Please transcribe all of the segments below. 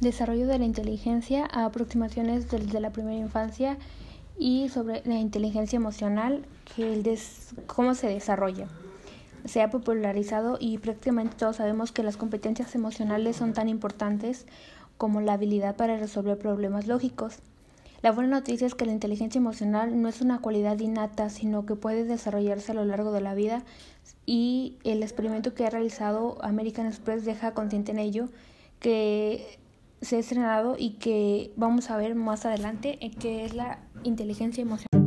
desarrollo de la inteligencia a aproximaciones desde la primera infancia y sobre la inteligencia emocional, que el cómo se desarrolla. Se ha popularizado y prácticamente todos sabemos que las competencias emocionales son tan importantes como la habilidad para resolver problemas lógicos. La buena noticia es que la inteligencia emocional no es una cualidad innata, sino que puede desarrollarse a lo largo de la vida y el experimento que ha realizado American Express deja consciente en ello que se ha estrenado y que vamos a ver más adelante, que es la inteligencia emocional.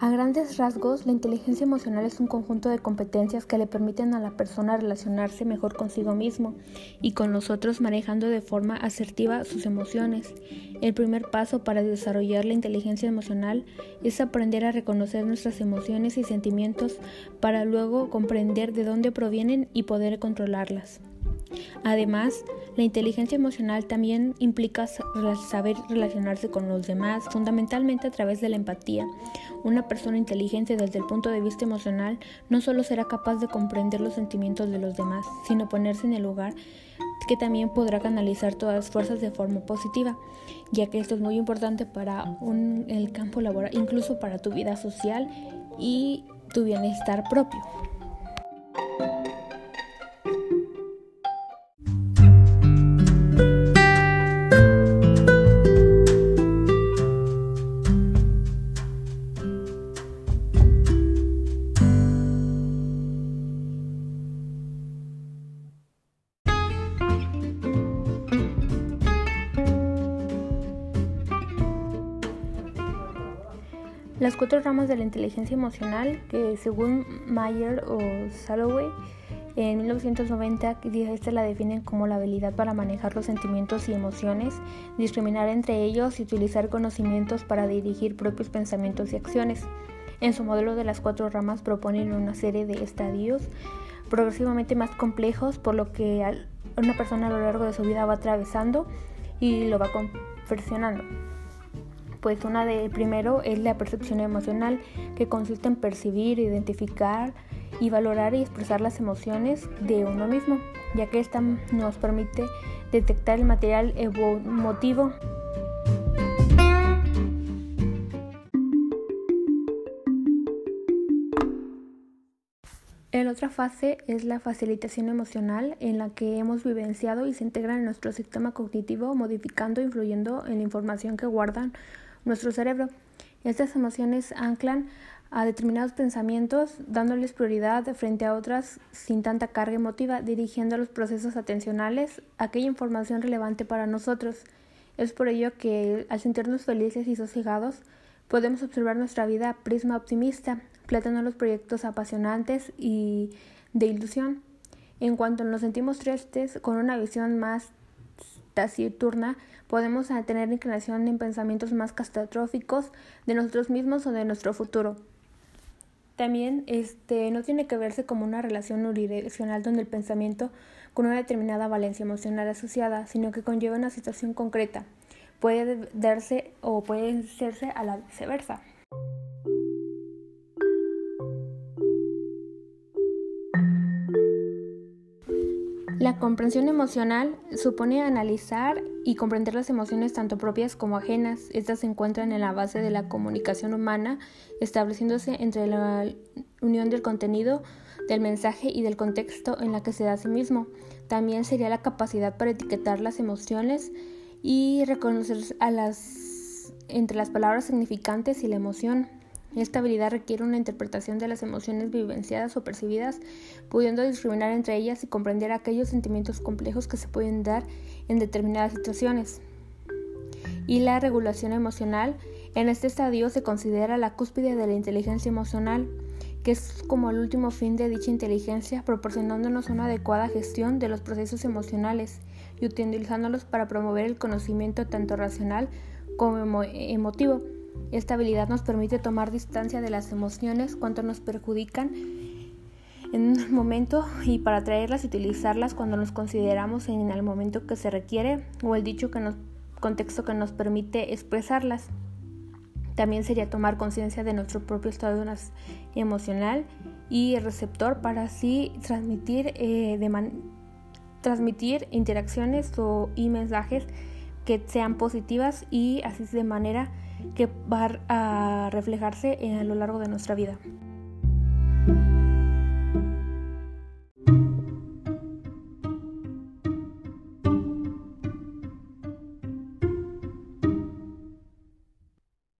A grandes rasgos, la inteligencia emocional es un conjunto de competencias que le permiten a la persona relacionarse mejor consigo mismo y con los otros manejando de forma asertiva sus emociones. El primer paso para desarrollar la inteligencia emocional es aprender a reconocer nuestras emociones y sentimientos para luego comprender de dónde provienen y poder controlarlas. Además, la inteligencia emocional también implica saber relacionarse con los demás, fundamentalmente a través de la empatía. Una persona inteligente desde el punto de vista emocional no solo será capaz de comprender los sentimientos de los demás, sino ponerse en el lugar que también podrá canalizar todas las fuerzas de forma positiva, ya que esto es muy importante para el campo laboral, incluso para tu vida social y tu bienestar propio. Las cuatro ramas de la inteligencia emocional, que según Mayer o Salloway, en 1990 esta la definen como la habilidad para manejar los sentimientos y emociones, discriminar entre ellos y utilizar conocimientos para dirigir propios pensamientos y acciones. En su modelo de las cuatro ramas proponen una serie de estadios progresivamente más complejos, por lo que una persona a lo largo de su vida va atravesando y lo va perfeccionando pues una de primero es la percepción emocional, que consiste en percibir, identificar y valorar y expresar las emociones de uno mismo, ya que esta nos permite detectar el material emotivo. La otra fase es la facilitación emocional en la que hemos vivenciado y se integra en nuestro sistema cognitivo, modificando e influyendo en la información que guardan nuestro cerebro. Estas emociones anclan a determinados pensamientos, dándoles prioridad frente a otras sin tanta carga emotiva, dirigiendo los procesos atencionales a aquella información relevante para nosotros. Es por ello que, al sentirnos felices y sosegados, podemos observar nuestra vida prisma optimista, planteando los proyectos apasionantes y de ilusión. En cuanto nos sentimos tristes, con una visión más taciturna, podemos tener inclinación en pensamientos más catastróficos de nosotros mismos o de nuestro futuro. También este, no tiene que verse como una relación unidireccional donde el pensamiento con una determinada valencia emocional asociada, sino que conlleva una situación concreta. Puede darse o puede serse a la viceversa. La comprensión emocional supone analizar y comprender las emociones tanto propias como ajenas. Estas se encuentran en la base de la comunicación humana, estableciéndose entre la unión del contenido, del mensaje y del contexto en la que se da a sí mismo. También sería la capacidad para etiquetar las emociones y reconocer a las entre las palabras significantes y la emoción. Esta habilidad requiere una interpretación de las emociones vivenciadas o percibidas, pudiendo discriminar entre ellas y comprender aquellos sentimientos complejos que se pueden dar en determinadas situaciones. Y la regulación emocional, en este estadio se considera la cúspide de la inteligencia emocional, que es como el último fin de dicha inteligencia, proporcionándonos una adecuada gestión de los procesos emocionales y utilizándolos para promover el conocimiento tanto racional como emotivo esta habilidad nos permite tomar distancia de las emociones cuando nos perjudican en un momento y para traerlas y utilizarlas cuando nos consideramos en el momento que se requiere o el dicho que nos, contexto que nos permite expresarlas. También sería tomar conciencia de nuestro propio estado emocional y el receptor para así transmitir, eh, de transmitir interacciones o, y mensajes que sean positivas y así de manera que va a reflejarse a lo largo de nuestra vida.